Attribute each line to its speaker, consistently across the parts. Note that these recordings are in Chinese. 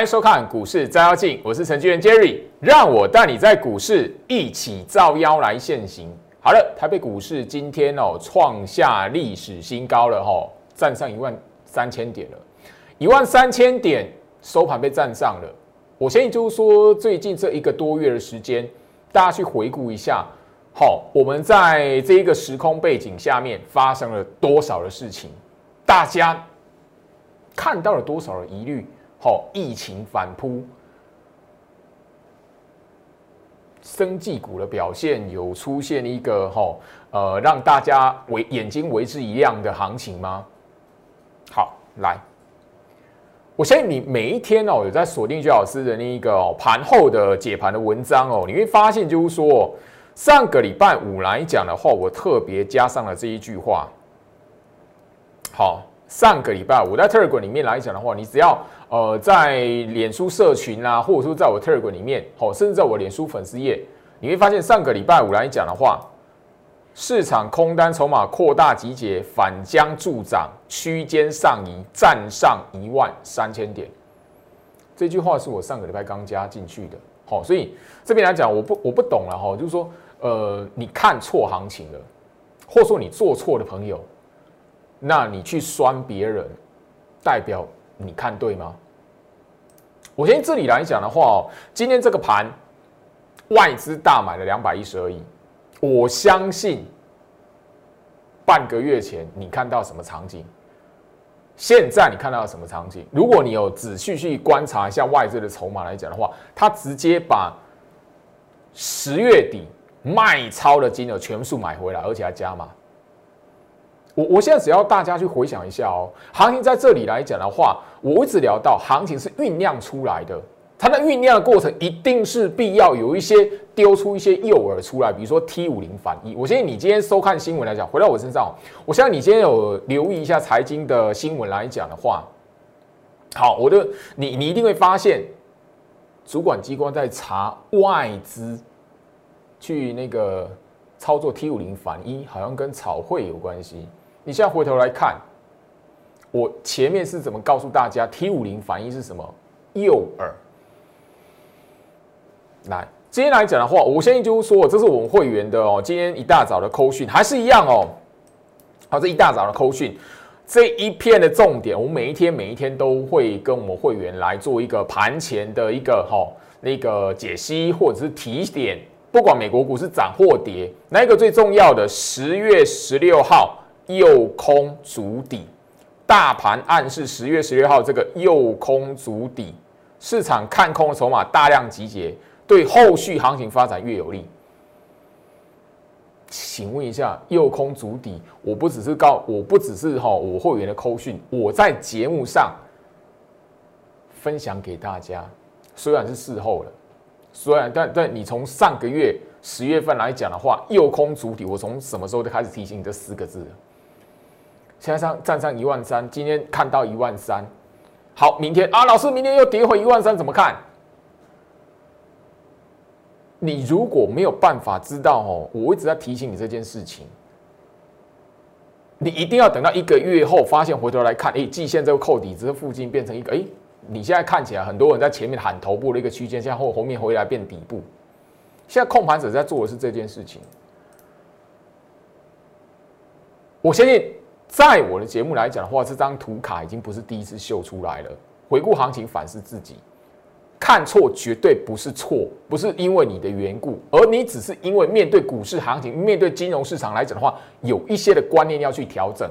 Speaker 1: 欢迎收看股市照妖镜，我是程序员 Jerry，让我带你在股市一起照妖来现行。好了，台北股市今天哦创下历史新高了哈，站上一万三千点了，一万三千点收盘被站上了。我相信就是说，最近这一个多月的时间，大家去回顾一下，好，我们在这一个时空背景下面发生了多少的事情，大家。看到了多少的疑虑？好，疫情反扑，生技股的表现有出现一个哈呃让大家为眼睛为之一亮的行情吗？好，来，我相信你每一天哦有在锁定居老师的那一个盘后的解盘的文章哦，你会发现就是说上个礼拜五来讲的话，我特别加上了这一句话，好。上个礼拜我在特尔管里面来讲的话，你只要呃在脸书社群啊，或者说在我 Telegram 里面，哦，甚至在我脸书粉丝页，你会发现上个礼拜五来讲的话，市场空单筹码扩大集结，反将助涨，区间上移，站上一万三千点。这句话是我上个礼拜刚加进去的，好，所以这边来讲，我不我不懂了哈，就是说呃你看错行情了，或者说你做错的朋友。那你去酸别人，代表你看对吗？我先这里来讲的话哦，今天这个盘外资大买了两百一十二亿，我相信半个月前你看到什么场景，现在你看到什么场景？如果你有仔细去观察一下外资的筹码来讲的话，他直接把十月底卖超的金额全数买回来，而且还加码。我我现在只要大家去回想一下哦，行情在这里来讲的话，我一直聊到行情是酝酿出来的，它的酝酿的过程一定是必要有一些丢出一些诱饵出来，比如说 T 五零反一。我相信你今天收看新闻来讲，回到我身上，我相信你今天有留意一下财经的新闻来讲的话，好，我的你你一定会发现，主管机关在查外资去那个操作 T 五零反一，好像跟炒汇有关系。你现在回头来看，我前面是怎么告诉大家 T 五零反应是什么诱饵？来，今天来讲的话，我相信就是说，这是我们会员的哦。今天一大早的扣讯还是一样哦。好，这一大早的扣讯，这一片的重点，我们每一天每一天都会跟我们会员来做一个盘前的一个哈那个解析或者是提点，不管美国股市涨或跌，哪一个最重要的？十月十六号。右空足底，大盘暗示十月十六号这个右空足底，市场看空的筹码大量集结，对后续行情发展越有利。请问一下，右空足底，我不只是告，我不只是哈我会员的扣讯，我在节目上分享给大家，虽然是事后了，虽然但但你从上个月十月份来讲的话，右空足底，我从什么时候就开始提醒你这四个字了？现在上站上一万三，今天看到一万三，好，明天啊，老师，明天又跌回一万三，怎么看？你如果没有办法知道哦，我一直在提醒你这件事情，你一定要等到一个月后，发现回头来看，哎，季线这个扣底这附近变成一个，哎，你现在看起来很多人在前面喊头部的一个区间，现在后后面回来变底部，现在控盘者在做的是这件事情，我相信。在我的节目来讲的话，这张图卡已经不是第一次秀出来了。回顾行情，反思自己，看错绝对不是错，不是因为你的缘故，而你只是因为面对股市行情、面对金融市场来讲的话，有一些的观念要去调整。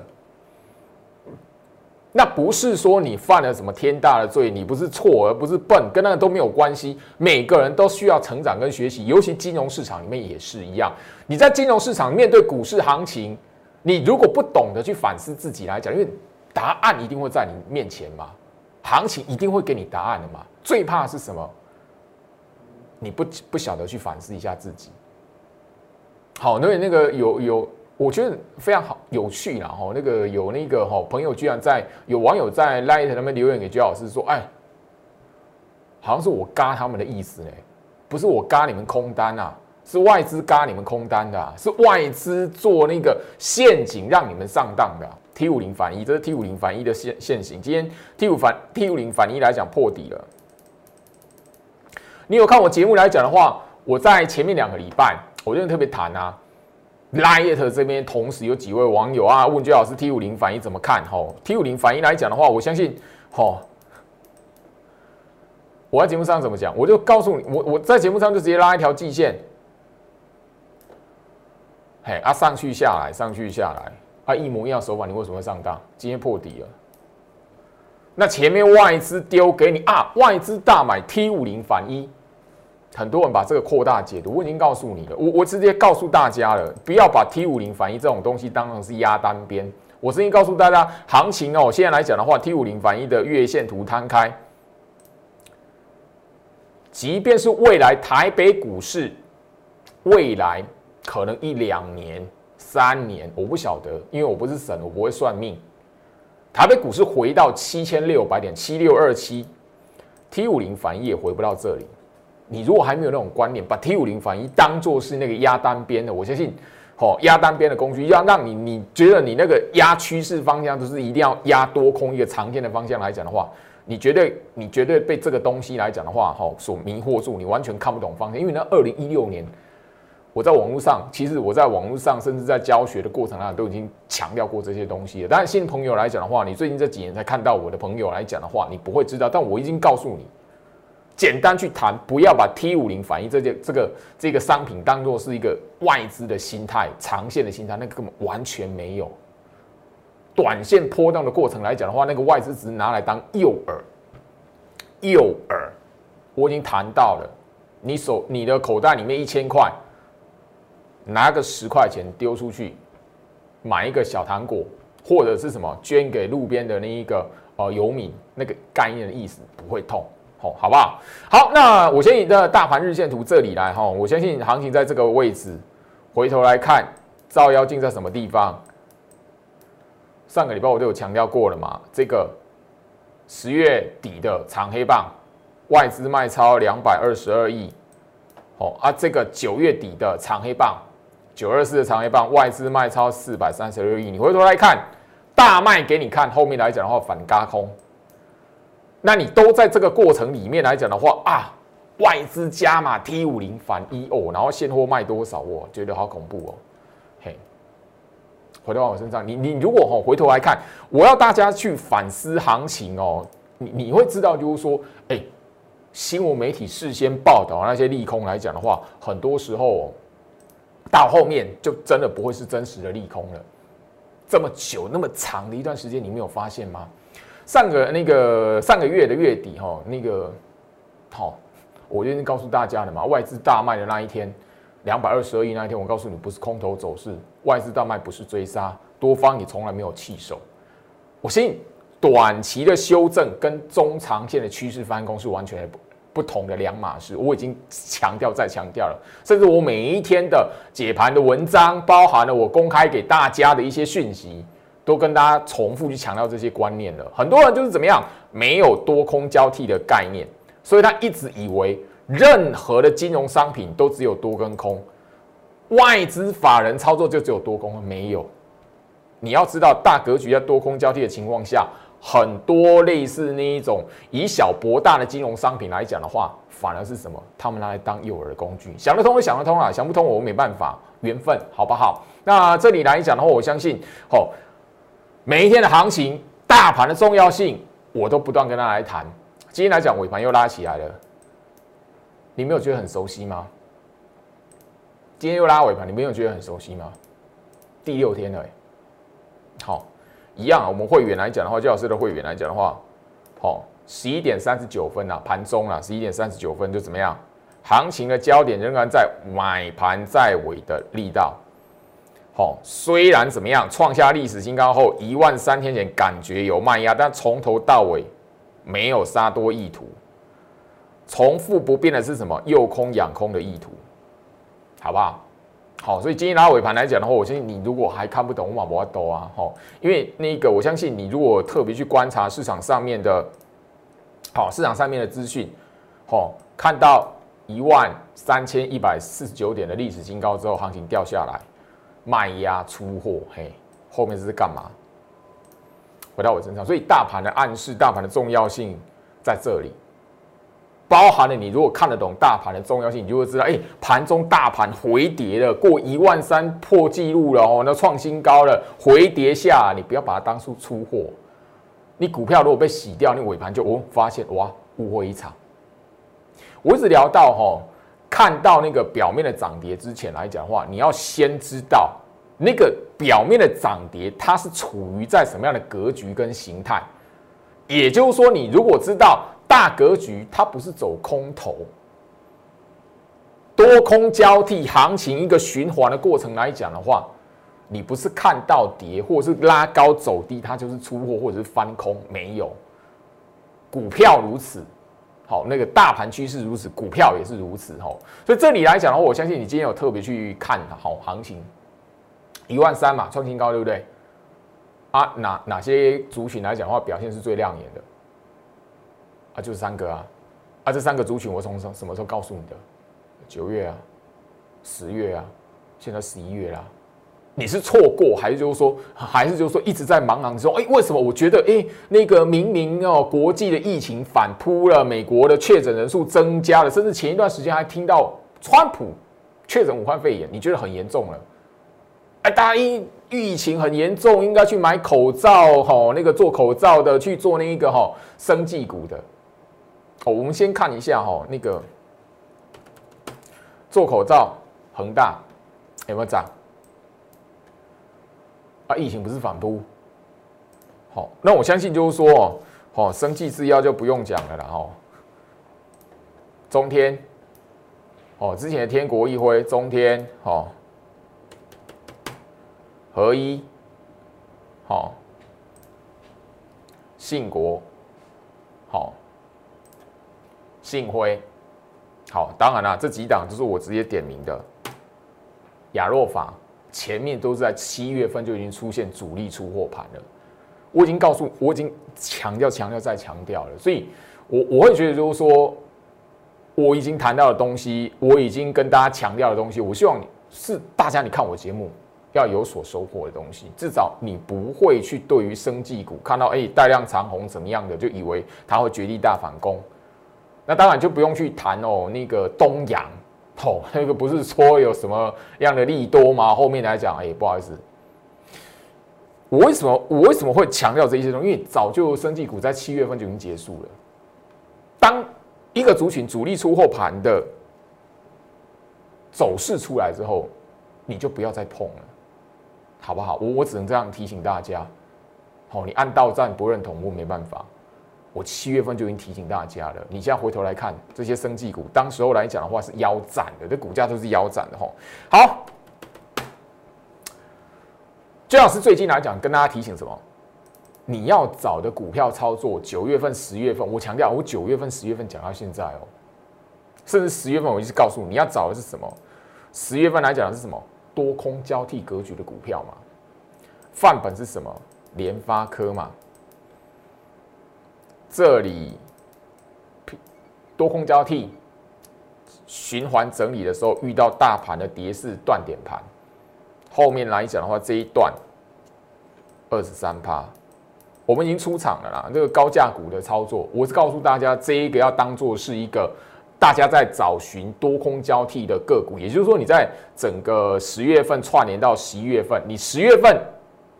Speaker 1: 那不是说你犯了什么天大的罪，你不是错而不是笨，跟那个都没有关系。每个人都需要成长跟学习，尤其金融市场里面也是一样。你在金融市场面对股市行情。你如果不懂得去反思自己来讲，因为答案一定会在你面前嘛，行情一定会给你答案的嘛。最怕是什么？你不不晓得去反思一下自己。好，那那个有有，我觉得非常好有趣啦。哈，那个有那个哈朋友居然在有网友在 Light 那边留言给居老师说，哎，好像是我嘎他们的意思呢，不是我嘎你们空单啊。是外资嘎你们空单的，是外资做那个陷阱让你们上当的。T 五零反一，这是 T 五零反一的现现形。今天 T 五反 T 五零反一来讲破底了，你有看我节目来讲的话，我在前面两个礼拜，我就特别谈啊，Light 这边同时有几位网友啊问居老师 T 五零反应怎么看？吼，T 五零反应来讲的话，我相信，吼，我在节目上怎么讲，我就告诉你，我我在节目上就直接拉一条季线，嘿，啊上去下来，上去下来，啊一模一样手法，你为什么会上当？今天破底了。那前面外资丢给你啊，外资大买 T 五零反一，很多人把这个扩大解读。我已经告诉你了，我我直接告诉大家了，不要把 T 五零反一这种东西当成是压单边。我直接告诉大家，行情哦，现在来讲的话，T 五零反一的月线图摊开，即便是未来台北股市，未来可能一两年、三年，我不晓得，因为我不是神，我不会算命。台北股市回到七千六百点，七六二七，T 五零反一也回不到这里。你如果还没有那种观念，把 T 五零反一当做是那个压单边的，我相信，哦，压单边的工具要让你你觉得你那个压趋势方向都是一定要压多空一个长线的方向来讲的话，你绝对你绝对被这个东西来讲的话，哈，所迷惑住，你完全看不懂方向，因为那二零一六年。我在网络上，其实我在网络上，甚至在教学的过程当中，都已经强调过这些东西了。当然，新朋友来讲的话，你最近这几年才看到我的朋友来讲的话，你不会知道。但我已经告诉你，简单去谈，不要把 T 五零反应这件这个这个商品当做是一个外资的心态、长线的心态，那个根本完全没有。短线波动的过程来讲的话，那个外资只是拿来当诱饵，诱饵。我已经谈到了，你手你的口袋里面一千块。拿个十块钱丢出去，买一个小糖果，或者是什么捐给路边的那一个呃游民，那个概念的意思不会痛，好，好不好？好，那我先以的大盘日线图这里来哈，我相信行情在这个位置，回头来看，照妖镜在什么地方？上个礼拜我都有强调过了嘛，这个十月底的长黑棒，外资卖超两百二十二亿，哦啊，这个九月底的长黑棒。九二四的长黑棒，外资卖超四百三十六亿。你回头来看，大卖给你看，后面来讲的话反嘎空，那你都在这个过程里面来讲的话啊，外资加码 T 五零反一哦，然后现货卖多少？我觉得好恐怖哦。嘿，回到我身上，你你如果哈回头来看，我要大家去反思行情哦，你你会知道就是说，哎，新闻媒体事先报道那些利空来讲的话，很多时候。到后面就真的不会是真实的利空了。这么久那么长的一段时间，你没有发现吗？上个那个上个月的月底哈，那个好，我已经告诉大家了嘛，外资大卖的那一天，两百二十二亿那一天，我告诉你不是空头走势，外资大卖不是追杀，多方也从来没有弃守。我相信短期的修正跟中长线的趋势翻工是完全不不。同的两码事，我已经强调再强调了，甚至我每一天的解盘的文章，包含了我公开给大家的一些讯息，都跟大家重复去强调这些观念了。很多人就是怎么样，没有多空交替的概念，所以他一直以为任何的金融商品都只有多跟空，外资法人操作就只有多空，没有。你要知道，大格局在多空交替的情况下。很多类似那一种以小博大的金融商品来讲的话，反而是什么？他们拿来当诱饵的工具。想得通就想得通啊，想不通我没办法。缘分好不好？那这里来讲的话，我相信哦，每一天的行情、大盘的重要性，我都不断跟他来谈。今天来讲尾盘又拉起来了，你没有觉得很熟悉吗？今天又拉尾盘，你没有觉得很熟悉吗？第六天了，好。一样啊，我们会员来讲的话，教老师的会员来讲的话，好，十一点三十九分啊，盘中啊，十一点三十九分就怎么样？行情的焦点仍然在买盘在尾的力道。好，虽然怎么样，创下历史新高后，一万三千点感觉有卖压，但从头到尾没有杀多意图，重复不变的是什么？诱空养空的意图，好不好？好，所以今天拉尾盘来讲的话，我相信你如果还看不懂，我马不要兜啊，吼，因为那个我相信你如果特别去观察市场上面的，好，市场上面的资讯，好，看到一万三千一百四十九点的历史新高之后，行情掉下来，卖压出货，嘿，后面这是干嘛？回到我身上，所以大盘的暗示，大盘的重要性在这里。包含了你如果看得懂大盘的重要性，你就会知道，哎，盘中大盘回跌了，过一万三破纪录了哦，那创新高了，回跌下，你不要把它当出出货。你股票如果被洗掉，你尾盘就哦发现哇误会一场。我一直聊到哈，看到那个表面的涨跌之前来讲的话，你要先知道那个表面的涨跌它是处于在什么样的格局跟形态。也就是说，你如果知道。大格局，它不是走空头，多空交替行情一个循环的过程来讲的话，你不是看到跌或者是拉高走低，它就是出货或者是翻空，没有。股票如此，好，那个大盘趋势如此，股票也是如此，哈。所以这里来讲的话，我相信你今天有特别去看好行情，一万三嘛，创新高，对不对？啊，哪哪些族群来讲的话，表现是最亮眼的？啊，就是三个啊，啊，这三个族群我从什什么时候告诉你的？九月啊，十月啊，现在十一月啦。你是错过，还是就是说，还是就是说一直在茫茫之中？哎，为什么我觉得，哎，那个明明哦，国际的疫情反扑了，美国的确诊人数增加了，甚至前一段时间还听到川普确诊武汉肺炎，你觉得很严重了？哎，大家疫疫情很严重，应该去买口罩，哈，那个做口罩的去做那一个哈生技股的。哦，我们先看一下哈，那个做口罩，恒大有没有涨？啊，疫情不是反扑？好，那我相信就是说哦，哦，生技制药就不用讲了啦，哈。中天，哦，之前的天国一辉，中天，哦，合一，好，信国，好。信辉，好，当然啦，这几档就是我直接点名的。亚若法前面都是在七月份就已经出现主力出货盘了，我已经告诉，我已经强调、强调再强调了，所以我我会觉得就是说，我已经谈到的东西，我已经跟大家强调的东西，我希望是大家你看我节目要有所收获的东西，至少你不会去对于生技股看到哎带量长红怎么样的，就以为它会绝地大反攻。那当然就不用去谈哦，那个东阳，哦，那个不是说有什么样的利多吗？后面来讲，哎，不好意思，我为什么我为什么会强调这些东西？因为早就生技股在七月份就已经结束了。当一个族群主力出货盘的走势出来之后，你就不要再碰了，好不好？我我只能这样提醒大家。好，你按到站不认同，我没办法。我七月份就已经提醒大家了，你现在回头来看这些生技股，当时候来讲的话是腰斩的，这股价都是腰斩的吼。好，最老师最近来讲跟大家提醒什么？你要找的股票操作，九月份、十月份，我强调我九月份、十月份讲到现在哦，甚至十月份我一直告诉，你要找的是什么？十月份来讲的是什么？多空交替格局的股票嘛？范本是什么？联发科嘛？这里多空交替、循环整理的时候，遇到大盘的跌势断点盘，后面来讲的话，这一段二十三趴，我们已经出场了啦。这个高价股的操作，我是告诉大家，这一个要当做是一个大家在找寻多空交替的个股，也就是说，你在整个十月份串联到十一月份，你十月份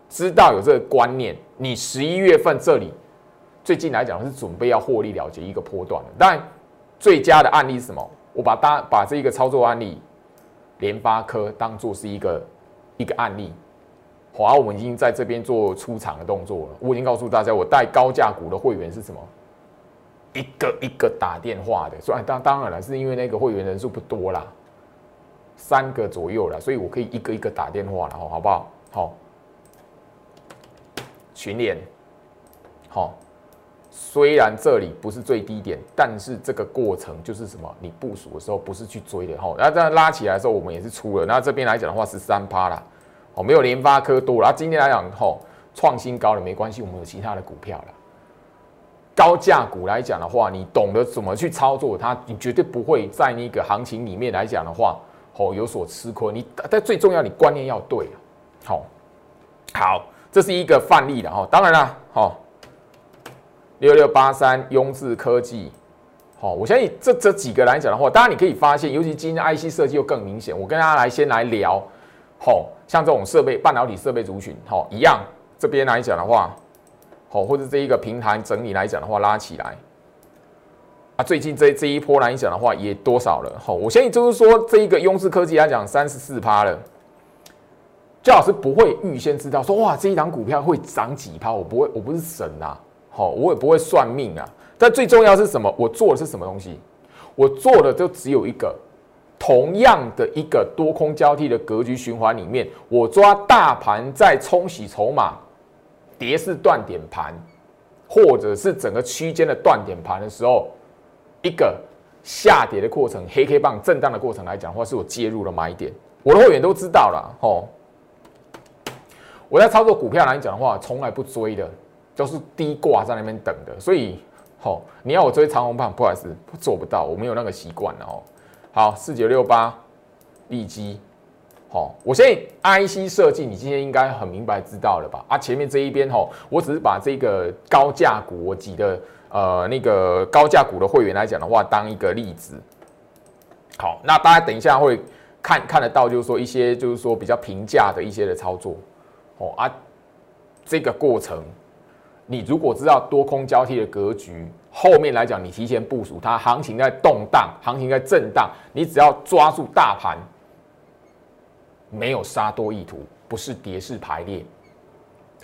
Speaker 1: 知道有这个观念，你十一月份这里。最近来讲是准备要获利了结一个波段的，当然最佳的案例是什么？我把大把这一个操作案例，联发科当做是一个一个案例，好，我们已经在这边做出场的动作了。我已经告诉大家，我带高价股的会员是什么？一个一个打电话的，所以当当然了，是因为那个会员人数不多啦，三个左右了，所以我可以一个一个打电话了，好，好不好？好，群联，好。虽然这里不是最低点，但是这个过程就是什么？你部署的时候不是去追的哈。那这样拉起来的时候，我们也是出了。那这边来讲的话是三趴啦，哦，没有联发科多。然后今天来讲吼，创新高了没关系，我们有其他的股票了。高价股来讲的话，你懂得怎么去操作它，你绝对不会在那个行情里面来讲的话，哦，有所吃亏。你但最重要，你观念要对好，好，这是一个范例的哈。当然了，好。六六八三，雍智科技，好，我相信这这几个来讲的话，当然你可以发现，尤其今天 IC 设计又更明显。我跟大家来先来聊，好，像这种设备半导体设备族群，好一样，这边来讲的话，好，或者这一个平台整理来讲的话，拉起来，啊，最近这这一波来讲的话，也多少了，好，我相信就是说这一个雍智科技来讲，三十四趴了，焦老师不会预先知道说，哇，这一档股票会涨几趴，我不会，我不是神啊，好，我也不会算命啊。但最重要是什么？我做的是什么东西？我做的就只有一个，同样的一个多空交替的格局循环里面，我抓大盘在冲洗筹码、跌势断点盘，或者是整个区间的断点盘的时候，一个下跌的过程、黑 K 棒震荡的过程来讲的话，是我介入的买点。我的会员都知道了，吼。我在操作股票来讲的话，从来不追的，都是低挂在那边等的，所以。好，你要我追长虹棒，不好意思，做不到，我没有那个习惯哦。好，四九六八，利基，好，我相信 IC 设计，你今天应该很明白知道了吧？啊，前面这一边吼，我只是把这个高价股我挤的呃那个高价股的会员来讲的话，当一个例子。好，那大家等一下会看看得到，就是说一些就是说比较平价的一些的操作，哦啊，这个过程。你如果知道多空交替的格局，后面来讲，你提前部署它，行情在动荡，行情在震荡，你只要抓住大盘，没有杀多意图，不是跌势排列，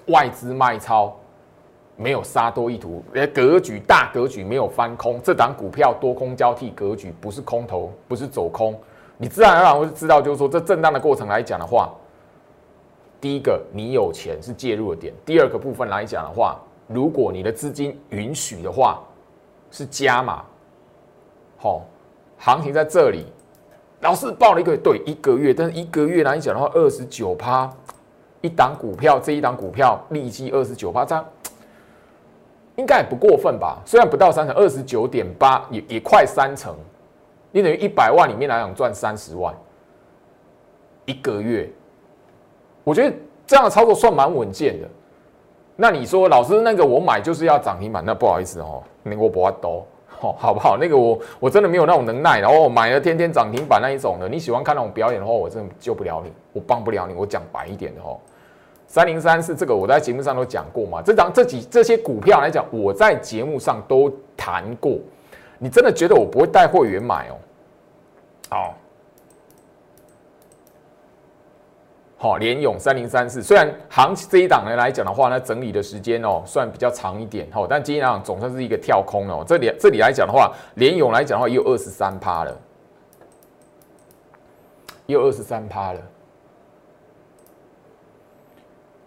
Speaker 1: 外资卖超，没有杀多意图，格局大格局没有翻空，这档股票多空交替格局不是空头，不是走空，你自然而然会知道，就是说这震荡的过程来讲的话，第一个你有钱是介入的点，第二个部分来讲的话。如果你的资金允许的话，是加码，好，行情在这里，老师报了一个对一个月，但是一个月来讲的话，二十九趴，一档股票这一档股票利息二十九趴，这样应该也不过分吧？虽然不到三成，二十九点八也也快三成，你等于一百万里面来讲赚三十万，一个月，我觉得这样的操作算蛮稳健的。那你说老师那个我买就是要涨停板，那不好意思哦，那我不要多，哦，好不好？那个我我真的没有那种能耐，然后买了天天涨停板那一种的。你喜欢看那种表演的话，我真的救不了你，我帮不了你。我讲白一点的哦，三零三是这个，我在节目上都讲过嘛。这张这几这些股票来讲，我在节目上都谈过。你真的觉得我不会带会员买哦？好。好，联勇三零三四，虽然行这一档呢来讲的话呢，整理的时间哦算比较长一点，哦，但今天来讲总算是一个跳空哦。这里这里来讲的话，联勇来讲的话也有二十三趴了，也有二十三趴了。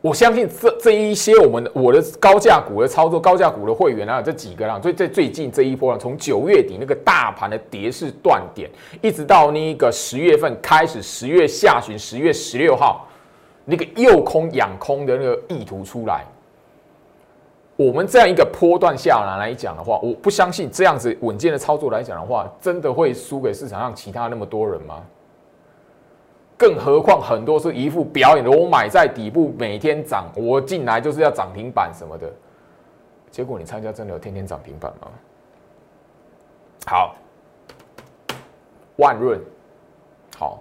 Speaker 1: 我相信这这一些我们我的高价股的操作，高价股的会员啊，这几个啦，最最最近这一波呢，从九月底那个大盘的跌势断点，一直到那个十月份开始，十月下旬，十月十六号那个诱空养空的那个意图出来，我们这样一个波段下来来讲的话，我不相信这样子稳健的操作来讲的话，真的会输给市场上其他那么多人吗？更何况很多是一副表演的，我买在底部，每天涨，我进来就是要涨停板什么的。结果你参加真的有天天涨停板吗？好，万润，好，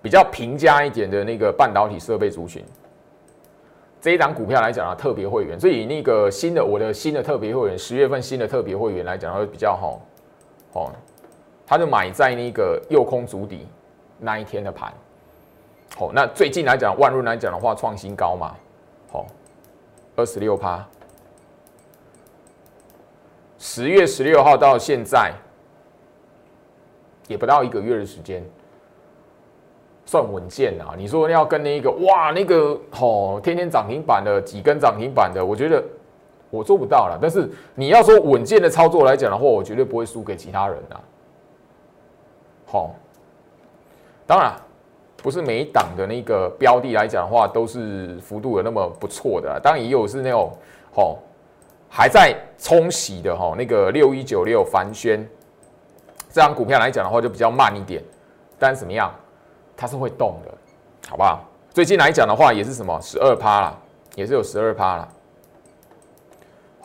Speaker 1: 比较平价一点的那个半导体设备族群，这一档股票来讲啊，特别会员，所以那个新的我的新的特别会员，十月份新的特别会员来讲会比较好，哦，他就买在那个右空足底那一天的盘。好，那最近来讲，万润来讲的话，创新高嘛，好，二十六趴，十月十六号到现在，也不到一个月的时间，算稳健啊。你说要跟那个哇，那个哦，天天涨停板的几根涨停板的，我觉得我做不到了。但是你要说稳健的操作来讲的话，我绝对不会输给其他人啊。好，当然。不是每一档的那个标的来讲的话，都是幅度有那么不错的，当然也有是那种吼还在冲洗的吼，那个六一九六凡轩这张股票来讲的话，就比较慢一点，但怎么样，它是会动的，好不好？最近来讲的话，也是什么十二趴啦，也是有十二趴啦。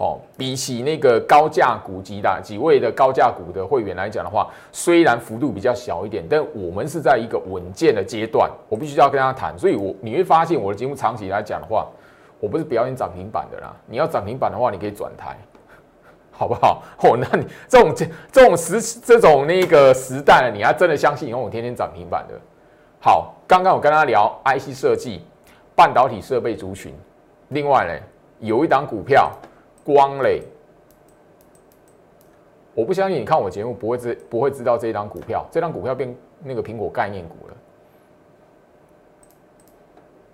Speaker 1: 哦，比起那个高价股级的几位的高价股的会员来讲的话，虽然幅度比较小一点，但我们是在一个稳健的阶段，我必须要跟大家谈。所以，我你会发现我的节目长期来讲的话，我不是表演涨停板的啦。你要涨停板的话，你可以转台，好不好？哦，那你这种这这种时这种那个时代，你还真的相信以后我天天涨停板的？好，刚刚我跟他聊 IC 设计、半导体设备族群，另外呢，有一档股票。光磊，我不相信你看我节目不会知不会知道这一张股票，这张股票变那个苹果概念股了。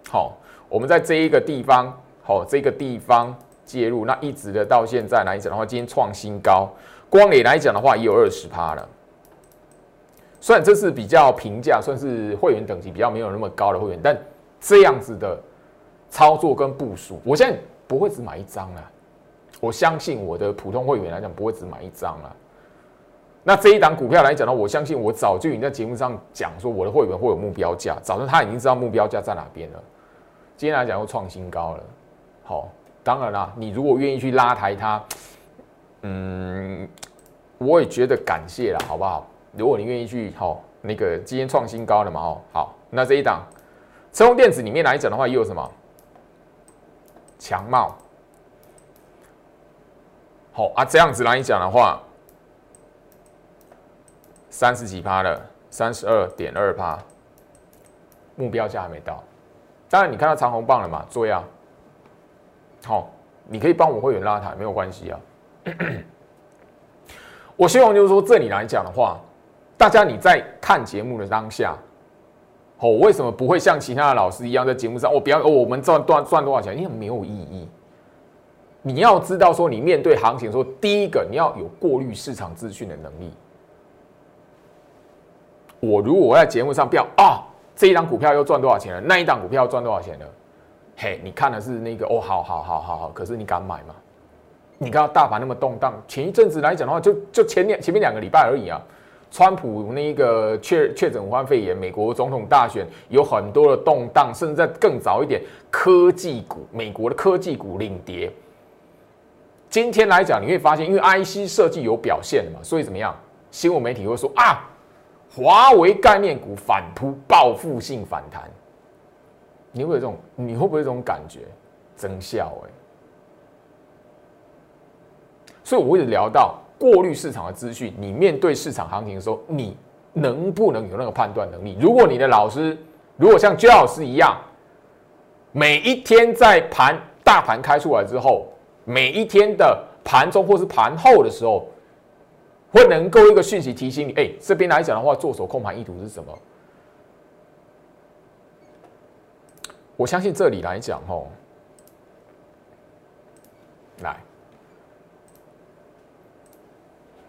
Speaker 1: 好，我们在这一个地方，好这个地方介入，那一直的到现在来讲的话，今天创新高，光磊来讲的话也有二十趴了。虽然这是比较平价，算是会员等级比较没有那么高的会员，但这样子的操作跟部署，我现在不会只买一张啊。我相信我的普通会员来讲不会只买一张了。那这一档股票来讲呢，我相信我早就已经在节目上讲说我的会员会有目标价，早上他已经知道目标价在哪边了。今天来讲又创新高了，好，当然啦，你如果愿意去拉抬它，嗯，我也觉得感谢了，好不好？如果你愿意去，好，那个今天创新高了嘛，哦，好，那这一档车用电子里面来讲的话，又有什么强茂？好啊，这样子来讲的话，三十几趴了，三十二点二趴，目标价还没到。当然，你看到长红棒了嘛？追啊！好，你可以帮我会员拉抬，没有关系啊。我希望就是说，这里来讲的话，大家你在看节目的当下，哦，为什么不会像其他的老师一样在节目上，我不要，我们赚赚赚多少钱？因为没有意义。你要知道，说你面对行情，说第一个你要有过滤市场资讯的能力。我如果在节目上标啊，这一档股票又赚多少钱了？那一档股票赚多少钱了？嘿，你看的是那个哦，好好好好好，可是你敢买吗？你看大盘那么动荡，前一阵子来讲的话，就就前两前面两个礼拜而已啊。川普那个确确诊武汉肺炎，美国总统大选有很多的动荡，甚至在更早一点，科技股，美国的科技股领跌。今天来讲，你会发现，因为 IC 设计有表现嘛，所以怎么样？新闻媒体会说啊，华为概念股反扑，报复性反弹。你会有这种，你会不会这种感觉？真笑哎！所以我会聊到过滤市场的资讯，你面对市场行情的时候，你能不能有那个判断能力？如果你的老师，如果像焦老师一样，每一天在盘大盘开出来之后。每一天的盘中或是盘后的时候，会能够一个讯息提醒你，哎，这边来讲的话，做手控盘意图是什么？我相信这里来讲，吼，来，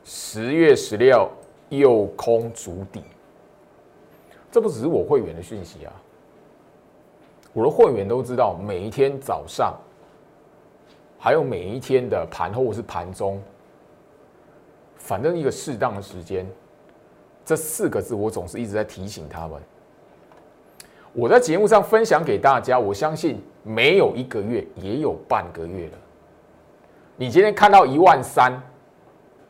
Speaker 1: 十月十六右空足底，这不只是我会员的讯息啊，我的会员都知道，每一天早上。还有每一天的盘后是盘中，反正一个适当的时间，这四个字我总是一直在提醒他们。我在节目上分享给大家，我相信没有一个月也有半个月了。你今天看到一万三，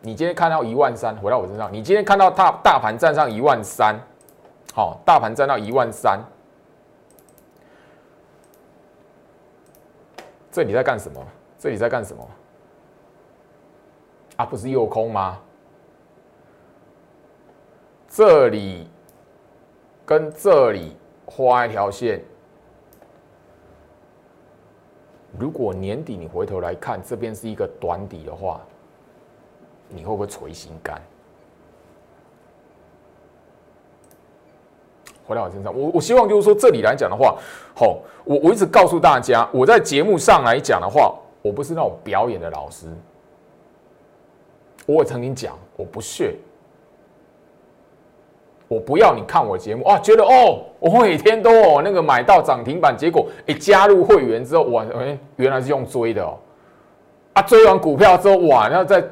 Speaker 1: 你今天看到一万三，回到我身上，你今天看到大大盘站上一万三，好，大盘站到一万三，这你在干什么？这里在干什么？啊，不是右空吗？这里跟这里画一条线。如果年底你回头来看，这边是一个短底的话，你会不会垂心肝？回到我身上，我我希望就是说，这里来讲的话，好，我我一直告诉大家，我在节目上来讲的话。我不是那种表演的老师，我也曾经讲，我不屑，我不要你看我节目啊，觉得哦，我每天都哦那个买到涨停板，结果一加入会员之后，哇，哎，原来是用追的哦，啊，追完股票之后，哇，然后在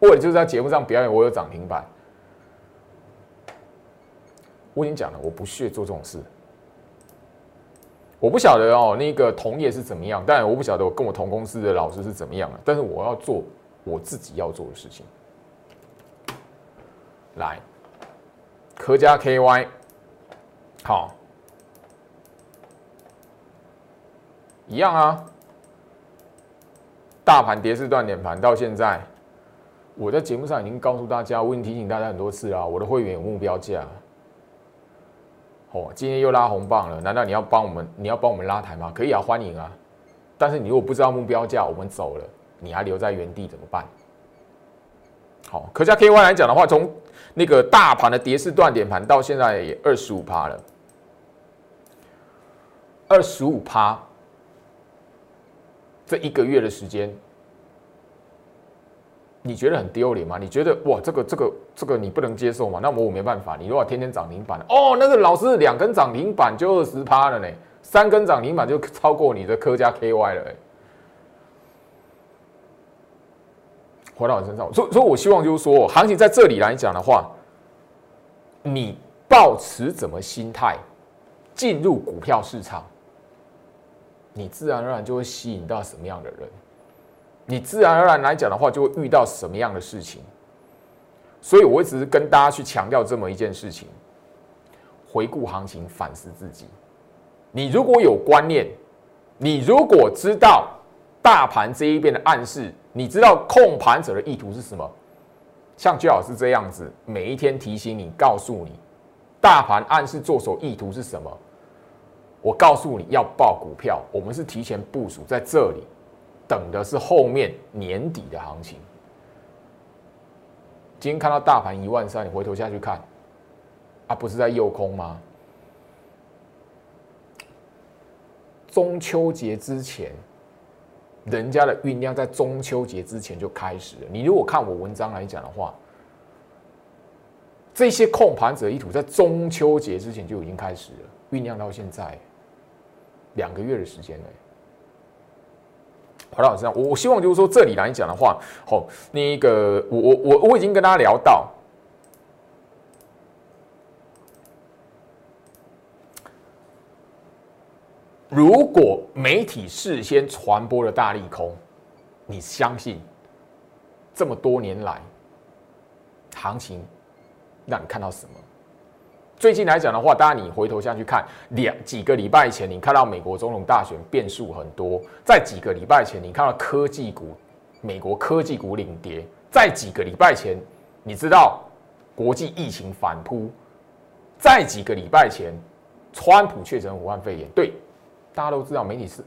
Speaker 1: 为了就是在节目上表演，我有涨停板，我已经讲了，我不屑做这种事，我不晓得哦，那个同业是怎么样，但我不晓得我跟我同公司的老师是怎么样的。但是我要做我自己要做的事情。来，科加 KY，好，一样啊。大盘跌势断点盘到现在，我在节目上已经告诉大家，我已经提醒大家很多次了，我的会员有目标价。哦，今天又拉红棒了，难道你要帮我们？你要帮我们拉抬吗？可以啊，欢迎啊。但是你如果不知道目标价，我们走了，你还留在原地怎么办？好，可加 KY 来讲的话，从那个大盘的跌势断点盘到现在也二十五趴了，二十五趴，这一个月的时间。你觉得很丢脸吗？你觉得哇，这个这个这个你不能接受嘛？那我我没办法。你如果天天涨停板，哦，那个老师两根涨停板就二十趴了呢，三根涨停板就超过你的科加 KY 了。回到我身上，所以所以我希望就是说，行情在这里来讲的话，你保持怎么心态进入股票市场，你自然而然就会吸引到什么样的人。你自然而然来讲的话，就会遇到什么样的事情？所以我一直跟大家去强调这么一件事情：回顾行情，反思自己。你如果有观念，你如果知道大盘这一边的暗示，你知道控盘者的意图是什么？像居老师这样子，每一天提醒你，告诉你大盘暗示做手意图是什么？我告诉你要报股票，我们是提前部署在这里。等的是后面年底的行情。今天看到大盘一万三，你回头下去看，啊，不是在诱空吗？中秋节之前，人家的酝酿在中秋节之前就开始了。你如果看我文章来讲的话，这些控盘者意图在中秋节之前就已经开始了，酝酿到现在两个月的时间了。回到我身上，我我希望就是说，这里来讲的话，好，那个我我我我已经跟大家聊到，如果媒体事先传播了大利空，你相信这么多年来行情让你看到什么？最近来讲的话，当然你回头下去看，两几个礼拜前，你看到美国总统大选变数很多；在几个礼拜前，你看到科技股，美国科技股领跌；在几个礼拜前，你知道国际疫情反扑；在几个礼拜前，川普确诊武汉肺炎。对，大家都知道媒体是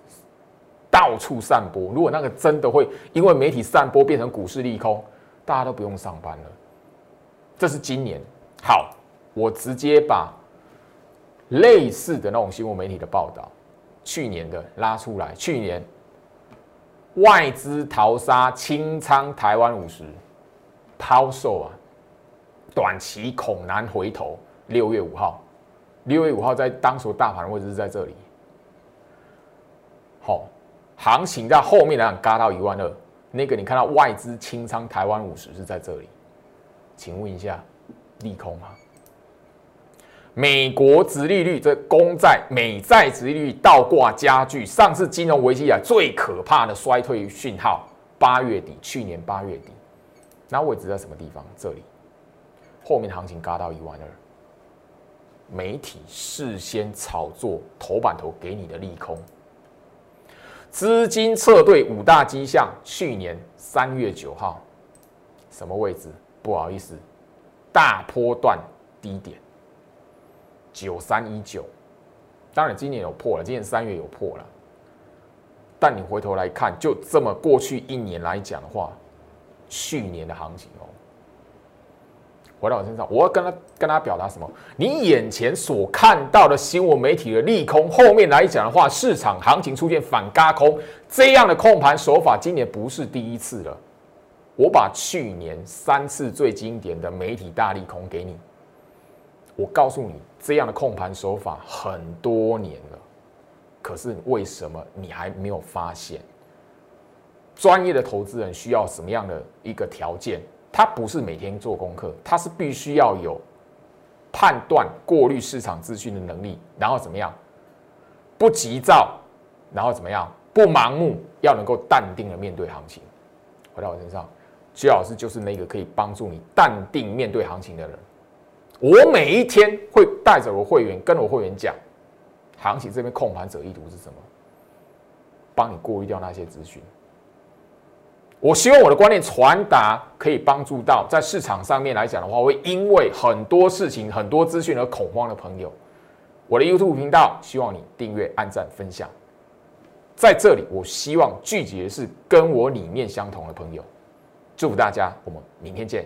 Speaker 1: 到处散播。如果那个真的会因为媒体散播变成股市利空，大家都不用上班了。这是今年好。我直接把类似的那种新闻媒体的报道，去年的拉出来。去年外资淘沙清仓台湾五十，抛售啊，短期恐难回头。六月五号，六月五号在当时大盘位置是在这里。好，行情在后面来讲，嘎到一万二。那个你看到外资清仓台湾五十是在这里，请问一下，利空吗？美国殖利率这公债、美债殖利率倒挂加剧，上次金融危机以来最可怕的衰退讯号。八月底，去年八月底，那位置在什么地方？这里，后面行情嘎到一万二，媒体事先炒作头版头给你的利空，资金撤退五大迹象。去年三月九号，什么位置？不好意思，大波段低点。九三一九，当然今年有破了，今年三月有破了。但你回头来看，就这么过去一年来讲的话，去年的行情哦，回到我身上，我要跟他跟他表达什么？你眼前所看到的新闻媒体的利空，后面来讲的话，市场行情出现反嘎空这样的控盘手法，今年不是第一次了。我把去年三次最经典的媒体大利空给你，我告诉你。这样的控盘手法很多年了，可是为什么你还没有发现？专业的投资人需要什么样的一个条件？他不是每天做功课，他是必须要有判断、过滤市场资讯的能力，然后怎么样不急躁，然后怎么样？不盲目，要能够淡定的面对行情。回到我身上，徐老师就是那个可以帮助你淡定面对行情的人。我每一天会带着我会员，跟我会员讲，行情这边控盘者意图是什么，帮你过滤掉那些资讯。我希望我的观念传达，可以帮助到在市场上面来讲的话，会因为很多事情、很多资讯而恐慌的朋友。我的 YouTube 频道，希望你订阅、按赞、分享。在这里，我希望聚集的是跟我理念相同的朋友。祝福大家，我们明天见。